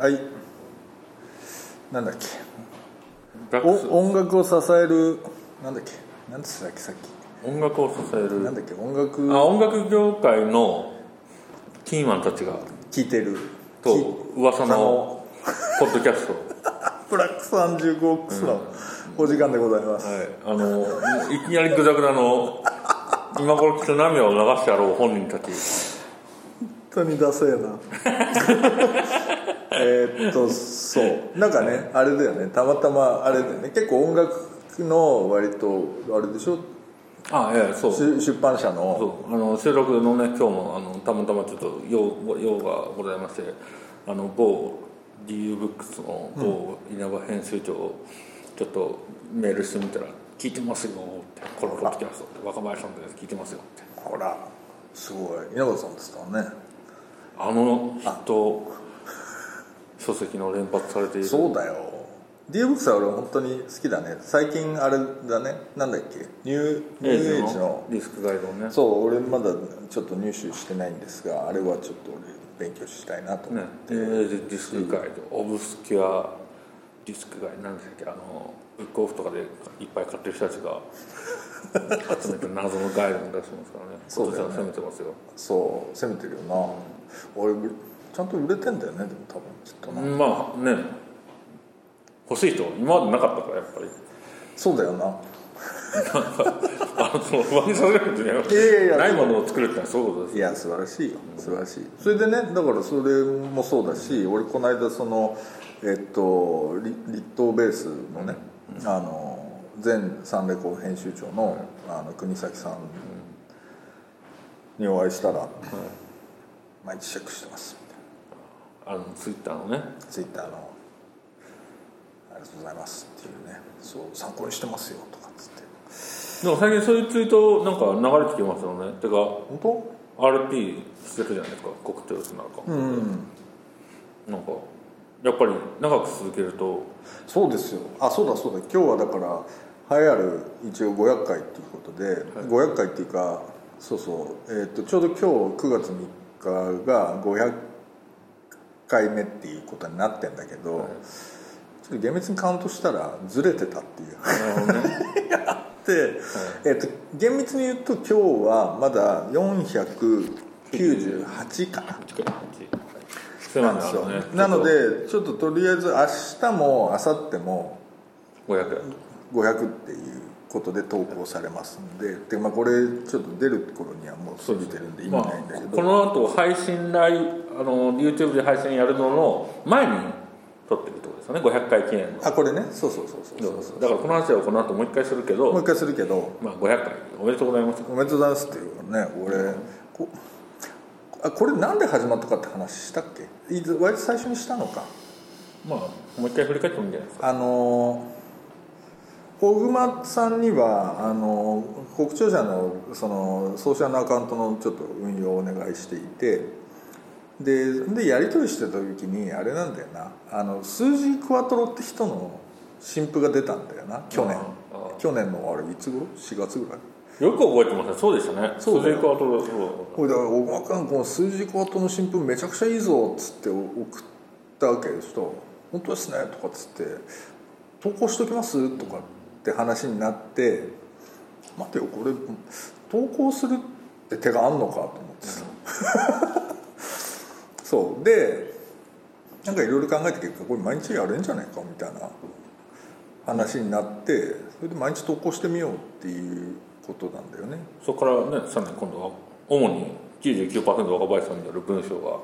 はい。なんだっけ。音楽を支えるなんだっけ。なんつったっけさっ音楽を支えきなんるだっけ音楽。あ音楽業界のキーマンたちが。聴いてる。とき噂のポッドキャスト。ブラック35オックスのお時間でございます、はい。あのいきなりグダグダの今頃きっと涙を流してやろう本人たち。本当にダセえな えーっとそう。なんかねあれだよね。たまたまあれだよね。結構音楽の割とあれでしょ？あええそう。出出版社の。そう。あの収録のね今日もあのたまたまちょっと用用がございましてあの某 DU ブックスの某稲葉編集長をちょっとメールしてみたら「聞いてますよ」って「このポッドキャストって若林さんです。聞いてますよ」って。ほらすごい。稲葉さんですからね。あの人書籍の連発されている。そうだよ。D ブックスは俺本当に好きだね。最近あれだね。なんだっけ？ニューニューエイジの？ディスクガイドをね。そう俺まだちょっと入手してないんですがあれはちょっと俺勉強したいなと思ねって、ニューエイジディスクガイド。 obscure ディスクガイド。なんでしたっけ？あのブックオフとかでいっぱい買ってる人たちが 集めて謎のガイドも出してますからね。そうね。攻めてますよ。そう攻めてるよな、俺ちゃんと売れてんだよねでも多分きっとな、まあね。欲しい人今までなかったからやっぱり。そうだよな。あのその上着させるんじゃないものを作るってのはそういうことです。いや素晴らしいよ。素晴らしい。それでねだからそれもそうだし俺この間そのえっとリ立東ベースのね、あの前サンレコ編集長の,、あの国崎さんにお会いしたら「毎日チェックしてます」みたいなあのツイッターのね。ツイッターの「ありがとうございます」っていうね「そう参考にしてますよ」とかっつって。でも最近そういうツイートなんか流れてきますよね。てか本 RP してるじゃないですか。国定なんか、当うん。なんかやっぱり長く続けると。そうですよ。あそうだそうだ。今日はだから栄えある一応500回っていうことで、500回っていうかそうそう、えー、とちょうど今日9月3日が500回目っていうことになってんだけど、ちょっと厳密にカウントしたらずれてたっていう。なるほどね。で、えー、と厳密に言うと今日はまだ498かな。なんですよね。なのでちょっととりあえず明日も明後日も500円500っていうことで投稿されますんでで、まあ、これちょっと出る頃にはもう過ぎてるんで意味まあないんだけど、この後配信ラあの YouTube で配信やるのの前に撮ってるってことですよね。500回記念の。あこれね。そうそうそうそうそうだからこの話はこの後もう一回するけど。もう一回するけど。まあ、500回。おめでとうございます。おめでとうございますっていうかね俺こあこれなんで始まったかって話したっけ？割と最初にしたのか。まあもう一回振り返ってもいいんじゃないですか。あの小熊さんにはあの国庁舎のそのソーシャルなアカウントのちょっと運用をお願いしていてででやり取りしてた時にあれなんだよな。あの数字クワトロって人の新譜が出たんだよな。去年。去年のあれいつ頃？4月ぐらい。よく覚えてますね。そうでしたね。そうだよ。鈴井クワトロそうだから小熊君この数字クワトロの新譜めちゃくちゃいいぞっつって送ったわけですと「本当ですね」とかっつって「投稿しときます?」とかって話になって「待てよこれ投稿するって手があんのか?」と思ってさ。そう。でなんかいろいろ考えて結果これ毎日やれんじゃないかみたいな話になってそれで毎日投稿してみようっていうことなんだよね。そこからねさらに今度は主に99%若林さんによる文章が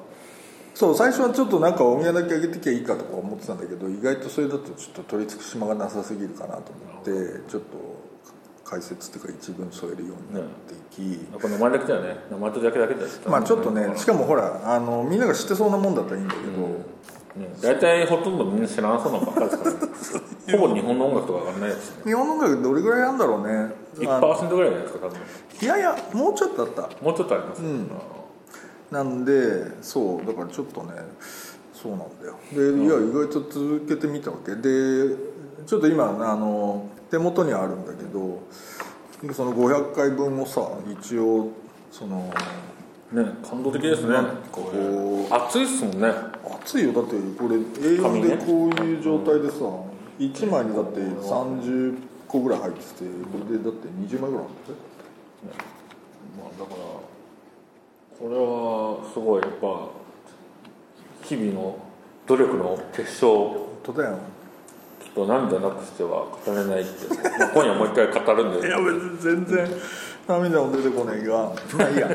そう最初はちょっとなんかお宮だけ上げてきゃいいかとか思ってたんだけど意外とそれだとちょっと取り付く島がなさすぎるかなと思ってちょっと解説っていうか一文添えるようになっていき、やっぱ名前だけじゃね名前とだけだけだしまあちょっとねしかもほらあのみんなが知ってそうなもんだったらいいんだけど、ね大体ほとんどみんな知らなそうなのばっかりですから、ね、ほぼ日本の音楽とか上がらないですしね。日本の音楽どれぐらいなんだろうね。あ1%ぐらいじゃないですか多分。いやいやもうちょっとあった。もうちょっとあります、なんでそうだからちょっとねそうなんだよ。でいや意外と続けてみたわけ。でちょっと今あの手元にあるんだけどその500回分をさ一応そのね感動的ですね。こう熱いっすもんね。熱いよ。だってこれ A4 でこういう状態でさ、1枚にだって30個ぐらい入っててこれでだって20枚ぐらいあるんだよまあだからこれはすごいやっぱ日々の努力の結晶。本当だよきっと涙なくしては語れないって、まあ、今夜もう一回語るんで。いや別に全然涙も出てこないがまあいいや、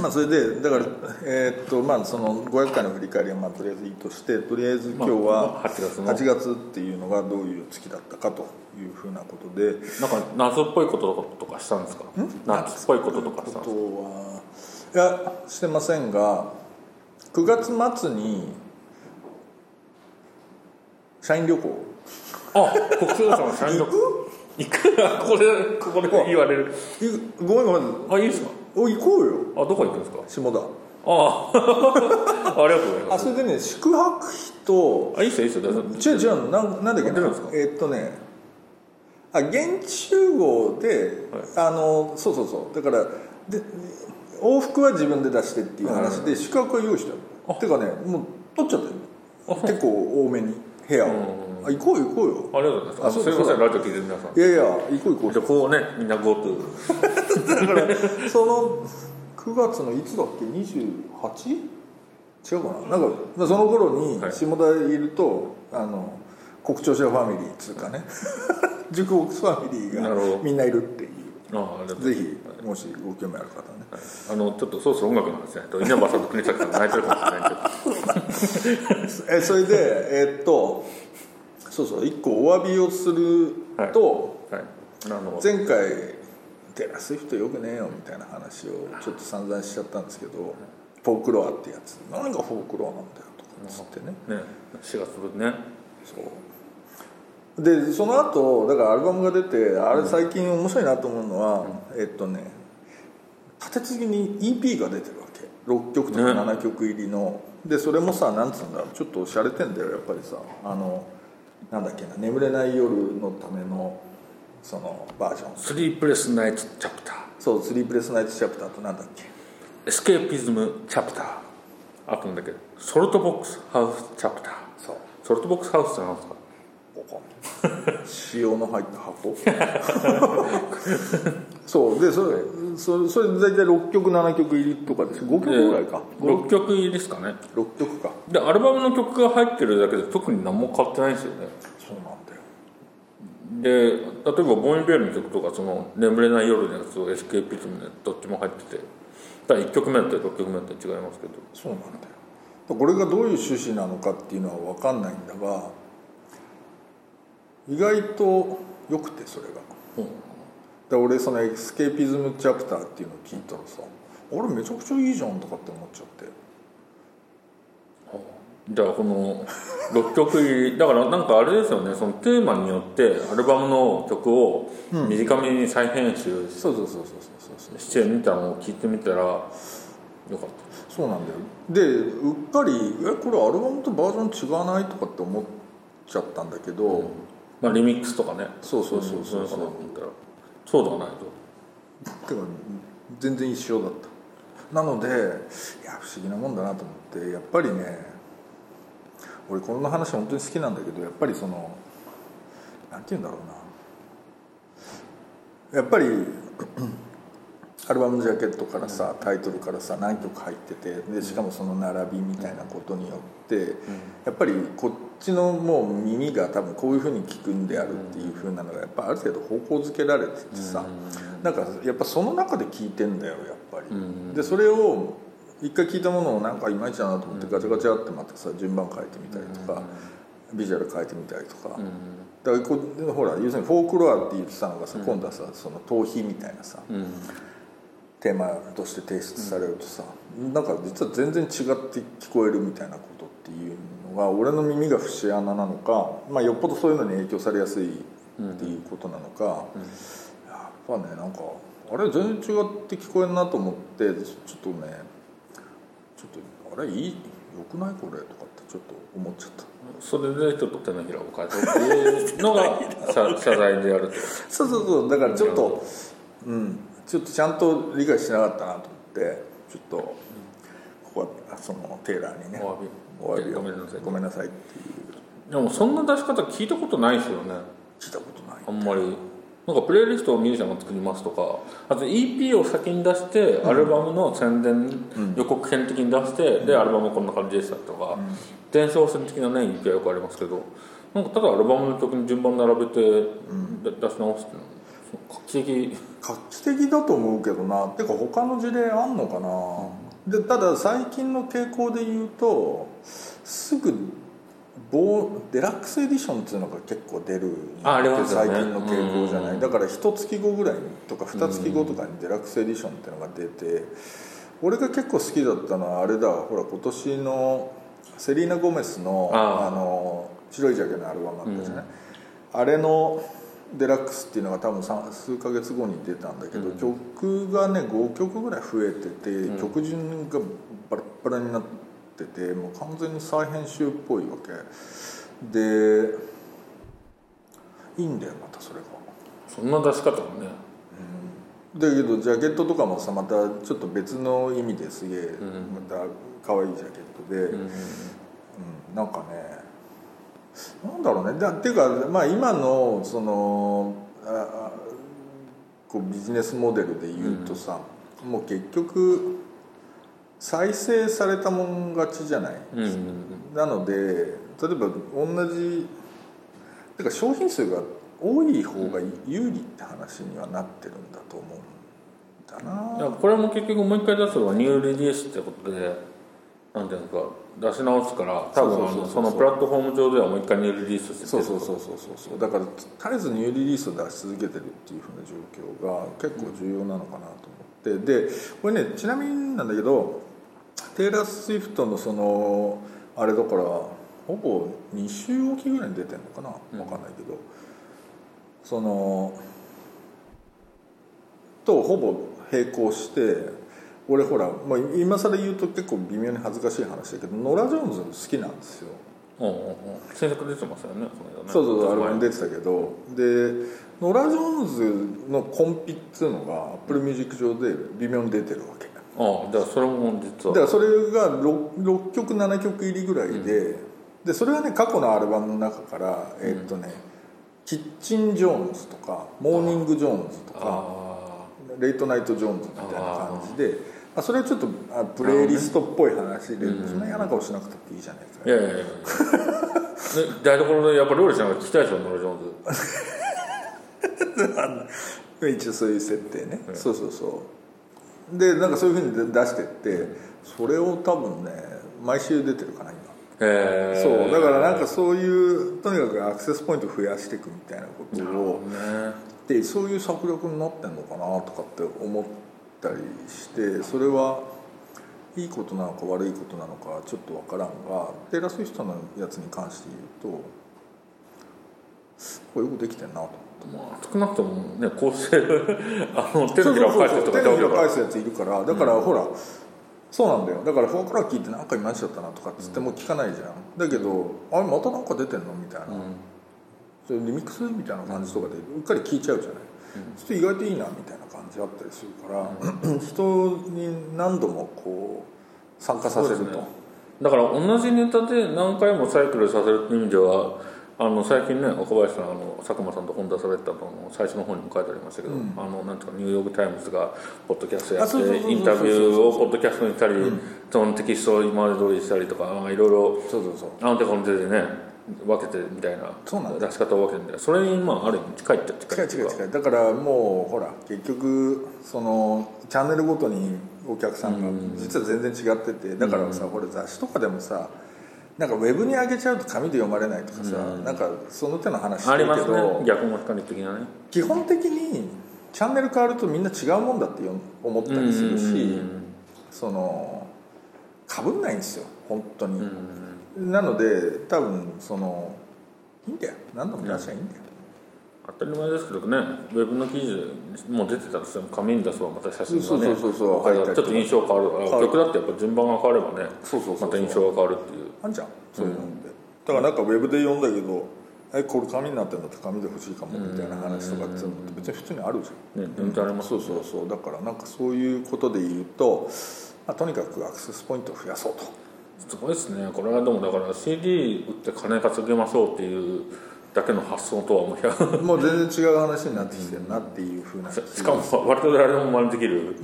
まあそれでだからえーっとまあその500回の振り返りはまあとりあえずいいとしてとりあえず今日はまあ8月の。8月っていうのがどういう月だったかというふうなことで。なんか謎っぽいこととかしたんですか夏っぽいこととかしたんですかはいやしてませんが9月末に社員旅行。あ国際さんの社員旅行。行く？ここでここで言われる。いごめんごめん。あいいですか？お行こうよ。あどこ行くんですか？下田。ああ ありがとうございます。あそれでね宿泊費とあいいっすよいいっすよ。違う違うなんなんだっけるんですか？えーっとねあ現地集合で、あのそうそうそう。だからで往復は自分で出してっていう話で、宿泊は用意してあ。るてかねもう取っちゃったよ。結構多めに部屋を、あ行こうよ行こうよ。ありがとうございます。すいませんラジオ聞いてる皆さん。いやいや行こう行こう。じゃあこうねみんな GoTo だからその9月のいつだっけ？28? 違うかな？なんか、まあ、その頃にはい。下田いると、あの国庁舎ファミリーっつうかね。塾ボックスファミリーがみんないるっていう。ぜひもしご興味ある方ねあのちょっとそろそろ音楽の話じゃないと稲葉さんと国崎さんが泣いてるかもしれないけど。えそれでえっとそうそう一個お詫びをすると、はい。あの前回「テラス人よくねえよ」みたいな話をちょっと散々しちゃったんですけどフォークロアってやつ。何がフォークロアなんだよとかっつってね。ね。4月分ね。そう。でその後だからアルバムが出てあれ最近面白いなと思うのは、えっとね立て続けに EP が出てるわけ。6曲とかね。7曲入りの、でそれもさなんつうんだろう。ちょっと洒落てんだよやっぱりさ。あのなんだっけな。眠れない夜のためのそのバージョン。スリープレスナイツチャプター。そうスリープレスナイトチャプターとなんだっけ。エスケーピズムチャプター。あとなんだっけ。ソルトボックスハウスチャプター。そう。ソルトボックスハウスって何ですか塩の入った箱？そうでそれそれそれで大体6曲7曲入りとかでしょ5曲ぐらいか、6曲入りですかね。6曲か。でアルバムの曲が入ってるだけで特に何も変わってないんですよね。そうなんだよ。で例えばボーイベルの曲とかその眠れない夜のやつとエスケーピズムでどっちも入っててただ1曲目だったり6曲目だったり違いますけど。そうなんだよ。これがどういう趣旨なのかっていうのは分かんないんだが意外とよくてそれが。で俺そのエスケーピズムチャプターっていうのを聞いたらさあれめちゃくちゃいいじゃんとかって思っちゃって。じゃあこの 6曲入りだからなんかあれですよねそのテーマによってアルバムの曲を短めに再編集しそうそうそうそうそうそうしてみたのを聞いてみたらよかった。そうなんだよ。でうっかり「えこれアルバムとバージョン違わない?」とかって思っちゃったんだけど、まあリミックスとかね。そうそうそうそうそう。かなと思ったらそうではないと。てか全然一緒だった。なのでいや不思議なもんだなと思ってやっぱりね俺この話本当に好きなんだけどやっぱりそのなんて言うんだろうな。やっぱりアルバムのジャケットからさタイトルからさ何曲入っててでしかもその並びみたいなことによってやっぱりこっちのもう耳が多分こういうふうに聞くんであるっていうふうなのがやっぱある程度方向づけられててさなんかやっぱその中で聞いてんだよやっぱり。でそれを一回聞いたものをなんかいまいちだなと思ってガチャガチャってまたさ順番変えてみたりとかビジュアル変えてみたりとか。だからこうほら要するにフォークロアって言ってたのがさ今度はさその逃避みたいなさテーマとして提出されるとさ、なんか実は全然違って聞こえるみたいなことっていうのが俺の耳が節穴なのか、まあ、よっぽどそういうのに影響されやすいっていうことなのか、やっぱねなんかあれ全然違って聞こえるなと思ってちょっとねちょっとあれいいよくないこれとかってちょっと思っちゃった。それでちょっと手のひらを変えたっていうのが謝謝罪でやるってこそうそうそう。だからちょっとうんちょっとちゃんと理解してなかったなと思ってちょっとここはそのテーラーにねとお詫び。お詫びを。ごめんなさい。ごめんなさいっていう。でもそんな出し方聞いたことないですよね。聞いたことない。あんまり。なんかプレイリストをミュージシャンが作りますとかあと EP を先に出して、アルバムの宣伝、予告編的に出して、でアルバムこんな感じでしたとか、伝承戦的なね EP はよくありますけどなんかただアルバムの曲に順番並べて、で出し直すっていうの画期的。画期的だと思うけどな。てか他の事例あんのかな、でただ最近の傾向で言うとすぐボデラックスエディションっていうのが結構出る。あありますよね。最近の傾向じゃない、うん。だから一月後ぐらいとか二月後とかにデラックスエディションっていうのが出て、俺が結構好きだったのはあれだほら今年のセリーナ・ゴメスのあの白いジャケのアルバムあったじゃない、あれのデラックスっていうのが多分さ数ヶ月後に出たんだけど、曲がね5曲ぐらい増えてて、曲順がバラッバラになっててもう完全に再編集っぽいわけ。でいいんだよまたそれが。そんな出し方もね。だけどジャケットとかもさまたちょっと別の意味ですげえまた可愛いジャケットで、うんなんかねなんだろうね。だっていうかまあ今のそのああこうビジネスモデルで言うとさ、もう結局再生されたもん勝ちじゃない、うんうんなので例えば同じてか商品数が多い方が有利って話にはなってるんだと思うんだな、いやこれも結局もう一回出すのはニューリリースってことでなんていうんですか出し直すから多分そのプラットフォーム上ではもう一回ニューリリースしてそうそうそうそうそうそう。だから絶えずニューリリースを出し続けてるっていうふうな状況が結構重要なのかなと思って。でこれねちなみになんだけどテイラー・スウィフトのそのあれだからほぼ2週おきぐらいに出てるのかな？分かんないけど、そのとほぼ並行して俺ほら、まあ、今更言うと結構微妙に恥ずかしい話だけどノラ・ジョーンズ好きなんですよ。うんうんう。ん新作出てますよねこの間ね。そうそうそうアルバム出てたけど。でノラ・ジョーンズのコンピっていうのがアップルミュージック上で微妙に出てるわけ。ああじゃあそれも実は。だからそれが 6, 6曲7曲入りぐらいで、でそれはね過去のアルバムの中からえーっとね、キッチン・ジョーンズとかモーニング・ジョーンズとかあレイトナイト・ジョーンズみたいな感じでまあ、それはちょっとあプレイリストっぽい話で、そんな嫌な顔しなくたっていいじゃないか。あいやいやいや。で台所でやっぱ料理しながら聞きたいですよノラ・ジョーンズ。一応そういう設定ね、そうそうそう。でなんかそういうふうに出してってそれを多分ね毎週出てるかな今。へえそう。だからなんかそういうとにかくアクセスポイント増やしていくみたいなことをね。でそういう策略になってんのかなとかって思ったりしてそれはいいことなのか悪いことなのかちょっとわからんがテイラー・スウィフトのやつに関して言うとこれよくできてんなと思って。まあ少なくともね構成 あの手のひら。を返してとか手のひら返すやついるからだからほら、そうなんだよ。だから folklore 聞いてなんかいまいちだったなとかっつっても聞かないじゃん。だけど、あれまたなんか出てんの？みたいな、それリミックス？みたいな感じとかでうっかり聞いちゃうじゃない、ちょっと意外といいなみたいな。感じあったりするから、人に何度もこう参加させると、ね。だから同じネタで何回もサイクルさせるっていう意味ではあの最近ね若林さんあの佐久間さんと本出されてたのの最初の本にも書いてありましたけど、あのなんていうかニューヨーク・タイムズがポッドキャストやってインタビューをポッドキャストにしたり、そのテキストを今まで通りしたりとかいろいろそうそうそう。あの手この手でね分けてみたいな出し方を分けてみたいな。それにまあある意味近いっちゃ近い違う違う違う。だからもうほら結局そのチャンネルごとにお客さんが実は全然違っててだからさ、これ雑誌とかでもさなんかウェブに上げちゃうと紙で読まれないとかさ、なんかその手の話してるけありますね。ど、逆も光的なね。基本的にチャンネル変わるとみんな違うもんだって思ったりするし、そのかぶんないんですよ本当に、なので多分そのいいんだよ。何度も出しゃいいんだよ、当たり前ですけどね。ウェブの記事もう出てたらさ紙に出せばまた写真がねそうそうそうそう。ちょっと印象変わる。曲だってやっぱ順番が変わればねそうそうそうそう。また印象が変わるっていう。あんじゃん。そういうのって、だからなんかウェブで読んだけどえこれ紙になってんだって紙で欲しいかもみたいな話とかっていうのって別に普通にあるじゃん。ね全然ありますそうそうそう。だからなんかそういうことで言うと、まあ、とにかくアクセスポイントを増やそうとすごいですね。これはでもだから CD 売って金稼ぎましょうっていうだけの発想とはもう100もう全然違う話になってきてるなっていうふうな しかも割と誰でも真似できる。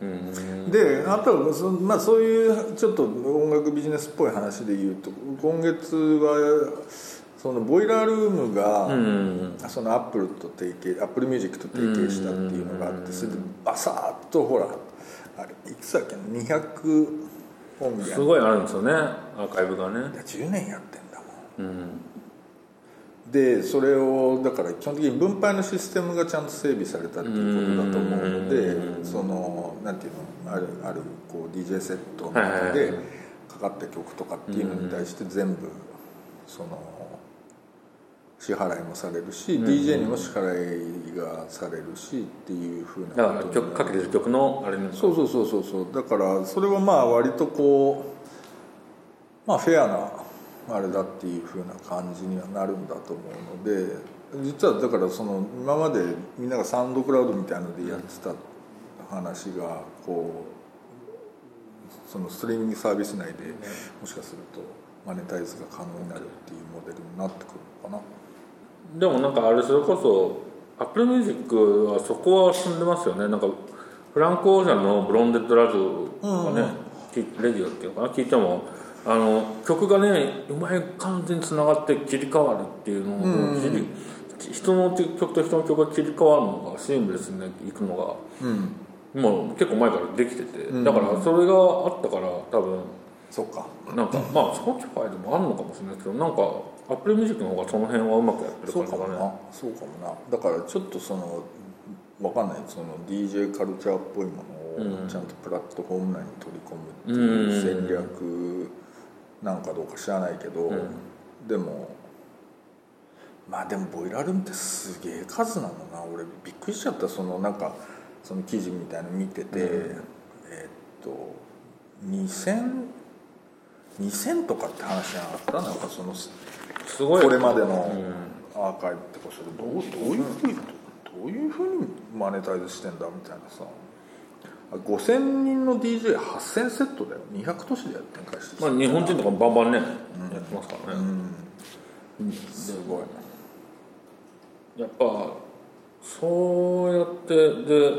うん。であとはそ,、まあ、そういうちょっと音楽ビジネスっぽい話で言うと今月はそのボイラールームが、うん。そのアップルと提携アップルミュージックと提携したっていうのがあってそれでバサーッとほらあれいくつだっけな？200音源すごいあるんですよねアーカイブがね。いや10年やってんだもん。うん。でそれをだから基本的に分配のシステムがちゃんと整備されたっていうことだと思うのでそのなんていうのあるあるこう DJ セットの中でかかった曲とかっていうのに対して全部その支払いもされるし DJ にも支払いがされるしっていうふうなだから曲かけてる曲のあれにそうそうそうそうそう。だからそれはまあ割とこうまあフェアなあれだっていうふうな感じにはなるんだと思うので実はだからその今までみんながサウンドクラウドみたいのでやってた話がこうそのストリーミングサービス内でもしかするとマネタイズが可能になるっていうモデルになってくるのかなでもなんかあれそれこそアップルミュージックはそこは進んでますよね。なんかフランク・オーシャンの「ブロンデッド・ラズ」がね、きレディオっていうのかな？聞いてもあの曲がねうまい感じにつながって切り替わるっていうのを、切り人の曲と人の曲が切り替わるのがシームレスにいくのがうん。もう結構前からできてて、だからそれがあったから多分そっか。なんかまあ Spotify でもあるのかもしれないけどなんか Apple Music の方がその辺はうまくやってる感じがね。かもな。そうかもな。だからちょっとそのわかんない。その DJ カルチャーっぽいものをちゃんとプラットフォーム内に取り込むっていう戦略なんかどうか知らないけど、でもまあでもボイラールームってすげえ数なのな。俺びっくりしちゃった。そのなんかその記事みたいの見てて、えーっと2000 2000とかって話じゃなかった？なんかそのすごい。これまでのアーカイブってこそれどうどういうふうにどういうふうにマネタイズしてんだみたいなさ。5000人の DJ8000 セットだよ。200都市でやってんかしまあ、日本人とかもバンバンね、やってますからね、すごいやっぱそうやってで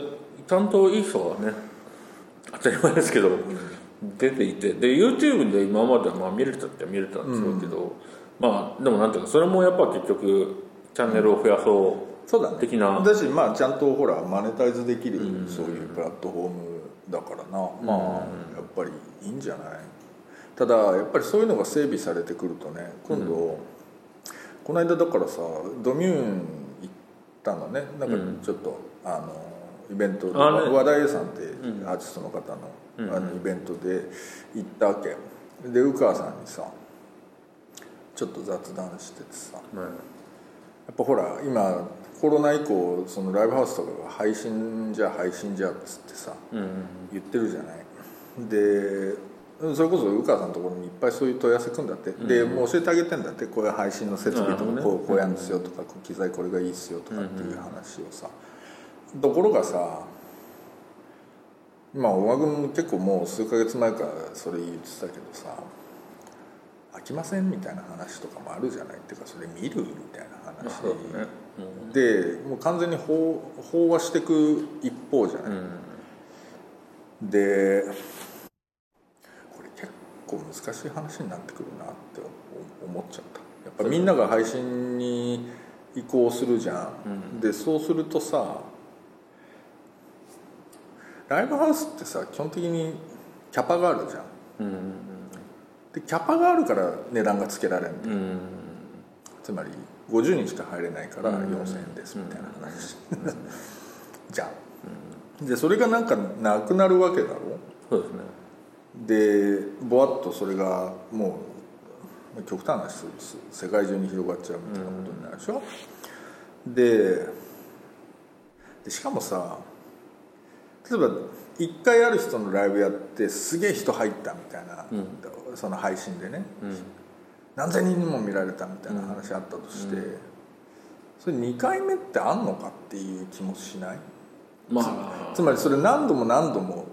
ちゃんといい人がね当たり前ですけど、出ていてで YouTube で今まではまあ見れたって見れたんでしょうけど、まあでもなんていうかそれもやっぱ結局チャンネルを増やそうそうだね。的な。だしまあちゃんとほらマネタイズできるそういうプラットフォームだからな、まあやっぱりいいんじゃない？ただやっぱりそういうのが整備されてくるとね今度、この間だからさドミューン行ったのね。なんかちょっと、あのイベントであね和田さんってアーティストの方の,、あのイベントで行ったわけ。で宇川さんにさちょっと雑談しててさ。やっぱほら今コロナ以降そのライブハウスとかが配信じゃ配信じゃっつってさ、言ってるじゃない。でそれこそ宇川さんのところにいっぱいそういう問い合わせくんだって、でもう教えてあげてんだって。こういう配信の設備とかこうこうやるんですよとか、機材これがいいっすよとかっていう話をさ、ところがさまあ小川君も結構もう数ヶ月前からそれ言ってたけどさ飽きません？みたいな話とかもあるじゃない？っていうかそれ見る？みたいな話、そうだね。でもう完全に飽飽和していく一方じゃない、でこれ結構難しい話になってくるなって思っちゃった。やっぱみんなが配信に移行するじゃん、でそうするとさライブハウスってさ基本的にキャパがあるじゃん、でキャパがあるから値段がつけられるんだよ、つまり50人しか入れないから4000円ですみたいな話、じゃん、でそれがなんかなくなるわけだろ。そうですね。でぼわっとそれがもう極端な話世界中に広がっちゃうみたいなことになるでしょ、ででしかもさ例えば1回ある人のライブやってすげえ人入ったみたいな、その配信でね、何千人にも見られたみたいな話あったとして、それ2回目ってあんのかっていう気もしない？まあ。つまりそれ何度も何度も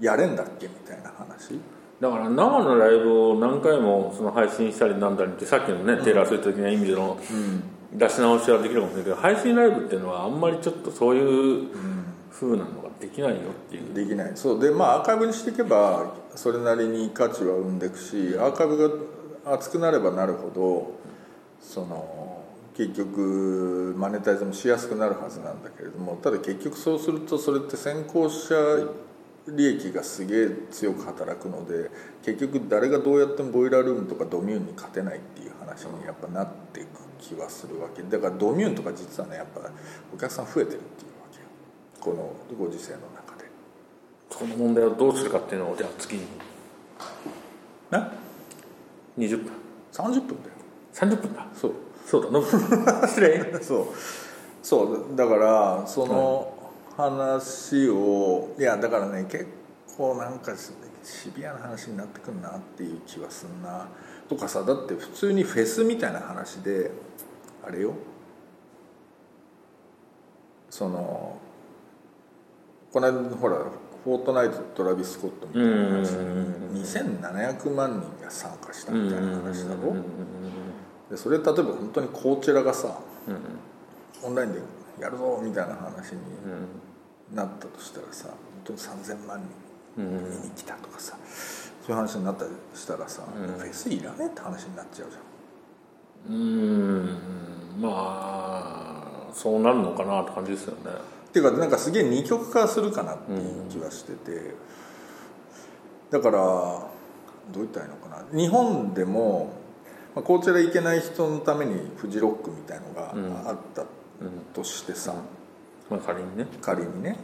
やれんだっけみたいな話？だから生のライブを何回もその配信したりなんだりってさっきのね、テイラー・スウィフト的な意味での出し直しはできるかもしれないけど配信ライブっていうのはあんまりちょっとそういう風なのができないよっていう、できない。そう。でまあアーカイブにしていけばそれなりに価値は生んでいくしアーカイブが厚くなればなるほどその結局マネタイズもしやすくなるはずなんだけれどもただ結局そうするとそれって先行者利益がすげえ強く働くので結局誰がどうやってもボイラールームとかドミューンに勝てないっていう話にやっぱなっていく気はするわけ。だからドミューンとか実はねやっぱお客さん増えてるっていう。このご時世の中で。その問題をどうするかっていうのをじゃあ次に。え？20分。30分だよ。30分だ。そう。そうだノブ 失礼。そう。そうだからその話をいやだからね結構なんかシビアな話になってくるなっていう気はすんな。とかさだって普通にフェスみたいな話であれよ。そのこの間ほらフォートナイトトラビス・スコットみたいな話に2700万人が参加したみたいな話だろでそれ例えば本当にコーチェラがさオンラインでやるぞみたいな話になったとしたらさ本当に3000万人見に来たとかさそういう話になったりしたらさ、フェスいらねえって話になっちゃうじゃん。うん。まあそうなるのかなって感じですよねっていうかなんかすげえ二極化するかなっていう気はしてて、だからどう言ったらいいのかな。日本でも、まあ、コーチェラ行けない人のためにフジロックみたいのがあったとしてさ、まあ仮にね。仮にね。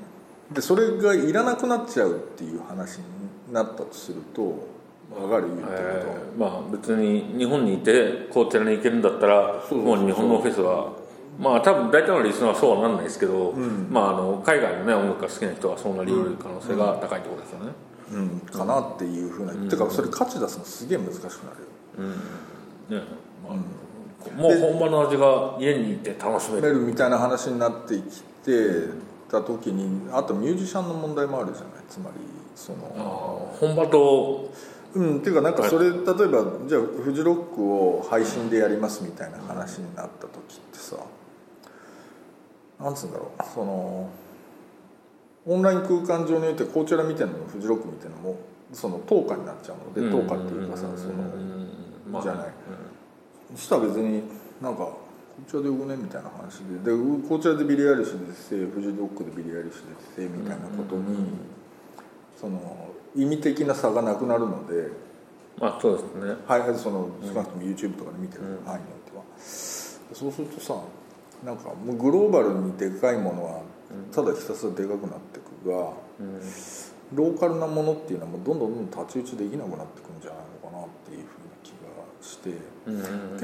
でそれがいらなくなっちゃうっていう話になったとすると分かる言うてるえーまあ別に日本にいてコーチェラに行けるんだったらもう日本のフェスはまあ多分大体のリスナーはそうはなんないですけど、まああの海外のね音楽が好きな人はそうなり得る可能性が高いってことですよね、うん、かなっていうふうな、てかそれ価値出すのすげえ難しくなるよ。ね。まあ、もう本場の味が家にいて楽しめる。みたいな話になってきてた時にあとミュージシャンの問題もあるじゃない。つまりその本場とうん。っていうかなんかそれ例えばじゃあフジロックを配信でやりますみたいな話になった時ってさなんつうんだろう。そのオンライン空間上においてこちら見てるのもフジロック見てるのもその等価になっちゃうの。で等価っていうかさそのまあじゃない。そしたら別になんかこちらでよくねみたいな話で。でこちらでビリアリッシュでせフジロックでビリアリッシュでせみたいなことにその意味的な差がなくなるので、まあそうですね。はい、その少なくとも YouTube とかで見てる。範囲においては、そうするとさなんかもうグローバルにでかいものはただひたすらでかくなっていくが、ローカルなものっていうのはもうどんどんどんどん太刀打ちできなくなってくるんじゃないのかなっていうふうな気がして、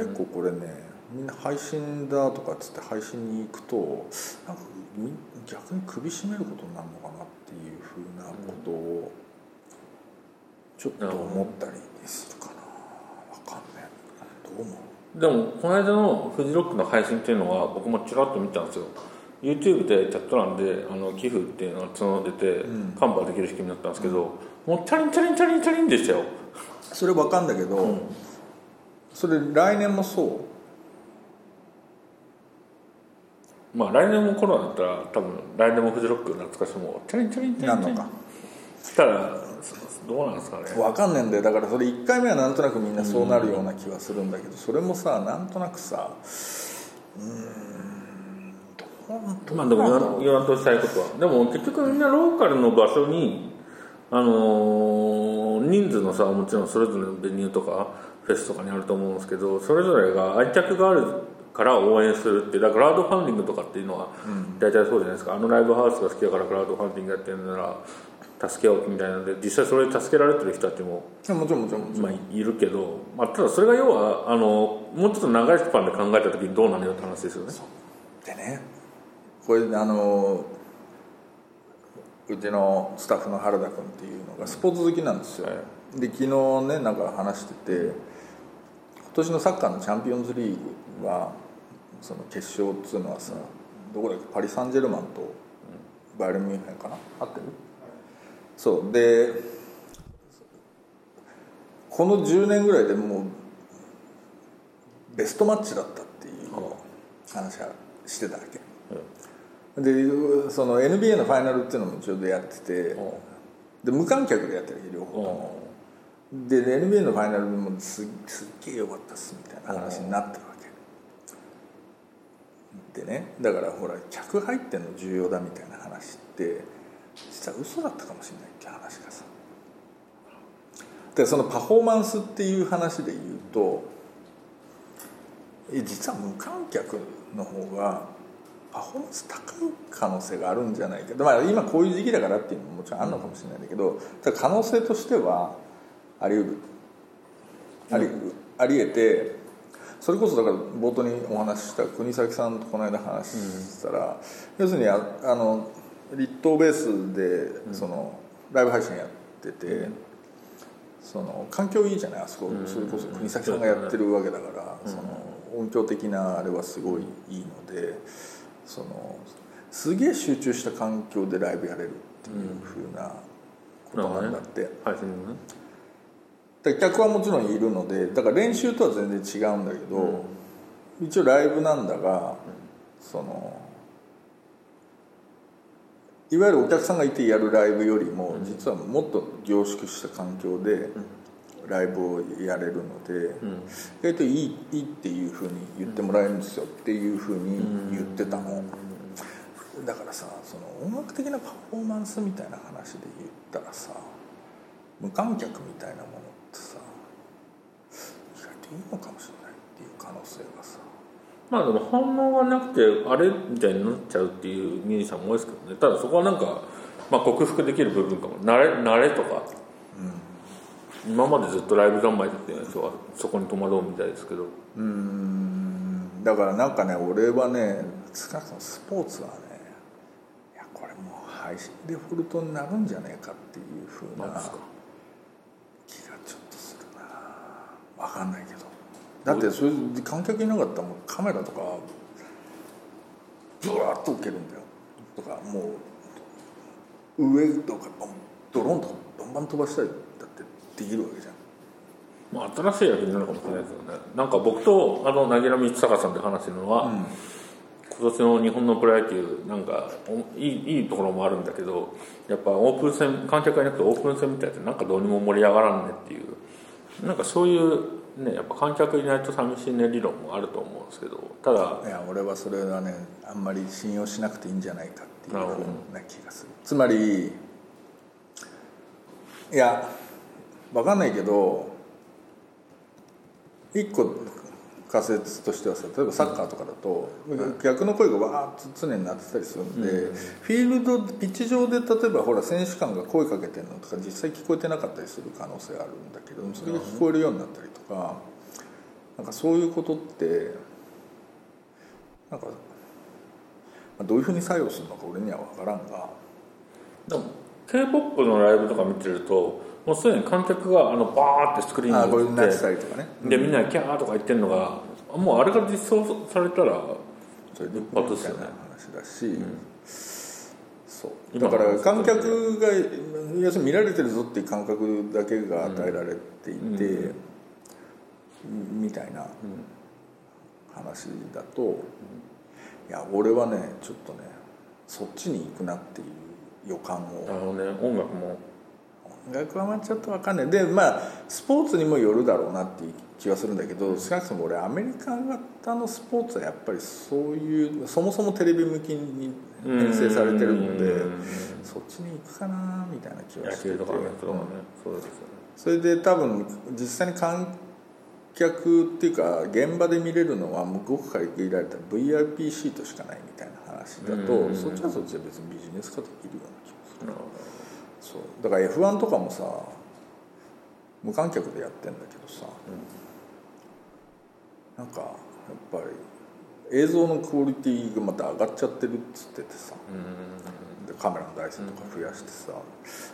結構これねみんな配信だとかっつって配信に行くとなんかみ逆に首絞めることになるのかなっていうふうなことをちょっと思ったりするかな。わかんない。どう思う？でもこの間のフジロックの配信っていうのは僕もちらっと見たんですよ。YouTube でチャット欄であの寄付っていうのが募ってて、カンパできる仕組みになったんですけど、もうチャリンチャリンチャリンチャリンでしたよ。それわかんだけど、それ来年もそう？まあ来年もコロナだったら多分来年もフジロック懐かしもチャリンチャリンチャリンなんのか。したらどうなんですかね。わかんねえんだよ。だからそれ1回目はなんとなくみんなそうなるような気はするんだけどそれもさなんとなくさうーんどうまあでも言わ言わんとしたいことは。でも結局みんなローカルの場所にあのー人数の差はもちろんそれぞれのベニューとかフェスとかにあると思うんですけどそれぞれが愛着があるから応援するってだからクラウドファンディングとかっていうのは大体そうじゃないですか、あのライブハウスが好きだからクラウドファンディングやってるなら助けようみたいなので実際それで助けられてる人たちももちろんもちろんもちろん。まあ、いるけど、まあ、ただそれが要はあのもうちょっと長いスパンで考えた時にどうなのよって話ですよね。でねこれあのうちのスタッフの原田君っていうのがスポーツ好きなんですよ、はで昨日ねなんか話してて今年のサッカーのチャンピオンズリーグはその決勝っつうのはさどこだっけ？パリ・サンジェルマンとバイエルン・ミュンヘンかな？合ってる？そう。でこの10年ぐらいでもうベストマッチだったっていう話はしてたわけ、でその NBA のファイナルっていうのもちょうどやってて、で無観客でやってる両方とも、で NBA のファイナルもすすっげえ良かったっすみたいな話になってるわけ。でねだからほら客入ってんの重要だみたいな話って実は嘘だったかもしれないっていう話がさ。でそのパフォーマンスっていう話で言うとえ実は無観客の方がパフォーマンス高い可能性があるんじゃないか、まあ、今こういう時期だからっていうのももちろんあるのかもしれないんだけど、ただ可能性としてはあり得る。あり,、あり得てそれこそだから冒頭にお話しした国崎さんとこの間話したら、要するにああの立東ベースでその、ライブ配信やってて、その環境いいじゃないあそこ、それこそ国崎さんがやってるわけだから、その音響的なあれはすごいいいのでそのすげえ集中した環境でライブやれるっていうふうなことなんだって、配信のね。で客はもちろんいるのでだから練習とは全然違うんだけど、一応ライブなんだが、そのいわゆるお客さんがいてやるライブよりも、実はもっと凝縮した環境でライブをやれるので、意外といいいいっていうふうに言ってもらえるんですよっていうふうに言ってたの、だからさその音楽的なパフォーマンスみたいな話で言ったらさ無観客みたいなものってさ意外といいのかもしれないっていう可能性がさまあでも反応がなくてあれみたいになっちゃうっていうミュージシャンも多いですけどね。ただそこはなんか、まあ、克服できる部分かも。慣れ慣れとか、今までずっとライブ三昧だったような人はそこに戸惑うみたいですけど。うーん。だからなんかね俺はね少なくともスポーツはねいやこれもう配信デフォルトになるんじゃねえかっていうふうな気がちょっとするな。分かんないけどだってそれで観客いなかったらもうカメラとかブワーッと受けるんだよ。とかもう上とかドローンとかバンバン飛ばしたりだってできるわけじゃん。まあ、新しい野球になるかもしれないですよね。なんか僕とあの凪良光隆さんで話してるのは、今年の日本のプロ野球なんかおいいいいところもあるんだけどやっぱオープン戦観客がいなくてオープン戦みたいでなんかどうにも盛り上がらんねっていう。なんかそういうねやっぱ観客いないと寂しいね理論もあると思うんですけどただいや俺はそれはねあんまり信用しなくていいんじゃないかっていうふうな気がする。つまりいや分かんないけど一個仮説としてはさ例えばサッカーとかだと、逆の声がわーっと常になってたりするんで、フィールドピッチ上で例えばほら選手間が声かけてるのとか実際聞こえてなかったりする可能性があるんだけどそれが聞こえるようになったりとか、なんかそういうことってなんか、まあどういうふうに作用するのか俺には分からんが。でも k p o p のライブとか見てるともうすでに観客があのバーってスクリーンにふうになってたりとかね。てでみんなでキャーとか言ってるのがもうあれが実装されたら一発ですよね。みたいな話だし、そう。だから観客が要するに見られてるぞっていう感覚だけが与えられていて、みたいな話だと、いや俺はねちょっとねそっちに行くなっていう予感をあのね。音楽も音楽はまあちょっと分かんない。でまあスポーツにもよるだろうなっていう気はするんだけど少なくとも俺アメリカ型のスポーツはやっぱりそういうそもそもテレビ向きに編成されてるのでうん。そっちに行くかなみたいな気は野してて。球とかねそうだね。それで多分実際に観客っていうか現場で見れるのは向こうから限られた VIP シートしかないみたいな話だとうん。そっちはそっちで別にビジネス化できるような気がするなるほそうだから F1 とかもさ無観客でやってんだけどさ、なんかやっぱり映像のクオリティがまた上がっちゃってるっつっててさ、でカメラの台数とか増やしてさ、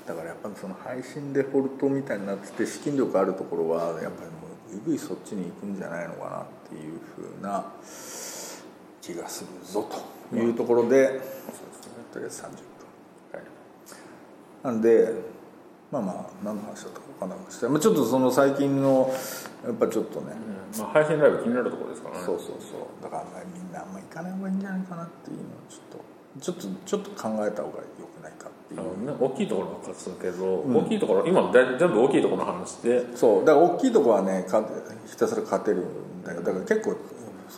だからやっぱりその配信デフォルトみたいになってて資金力あるところはやっぱりもうぐいぐいそっちに行くんじゃないのかなっていうふうな気がするぞというところで、とりあえず30分。はいなんでまあまあ何の話だったか分かんなくして、まあ、ちょっとその最近のやっぱちょっとね、うん。まあ、配信ライブ気になるところですからね。そうそうそう。だからみんなあんま行かない方がいいんじゃないかなっていうのをちょっとちょっとちょっと考えた方がよくないかっていあうのね、大きいところは勝つけど、大きいところ今全部大きいところの話で。そう。だから大きいとこはねかひたすら勝てるんだよだから結構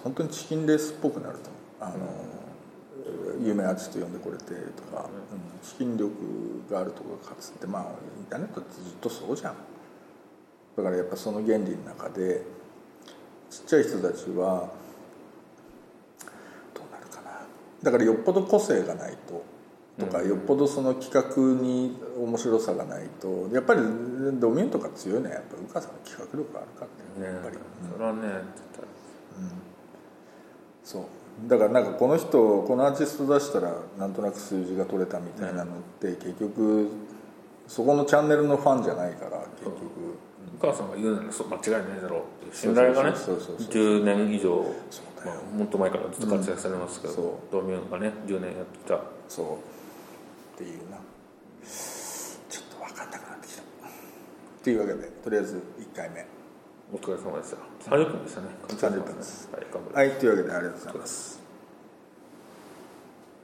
本当にチキンレースっぽくなると思う。あの、有名アーティスト呼んでこれてとか、うん、資金力があるところが勝つってまあインターネットってずっとそうじゃん。だからやっぱその原理の中でちっちゃい人たちはどうなるかな。だからよっぽど個性がないととか、よっぽどその企画に面白さがないとやっぱりドミューンとか強いのはやっぱ宇川さんの企画力があるからねねやっぱり、それはね絶そうだからなんかこの人このアーティスト出したらなんとなく数字が取れたみたいなのって結局そこのチャンネルのファンじゃないから結局。対お母さんが言うならそう間違いないだろう信頼がねそうそうそうそう10年以上、まあ、もっと前からずっと活躍されますけど、うん。そう。ドミューンがね10年やってきた。そう。っていうな。ちょっと分かんなくなってきた。っていうわけでとりあえず1回目お疲れ様でした。30分でしたね。30分です。はい。はい。というわけでありがとうございます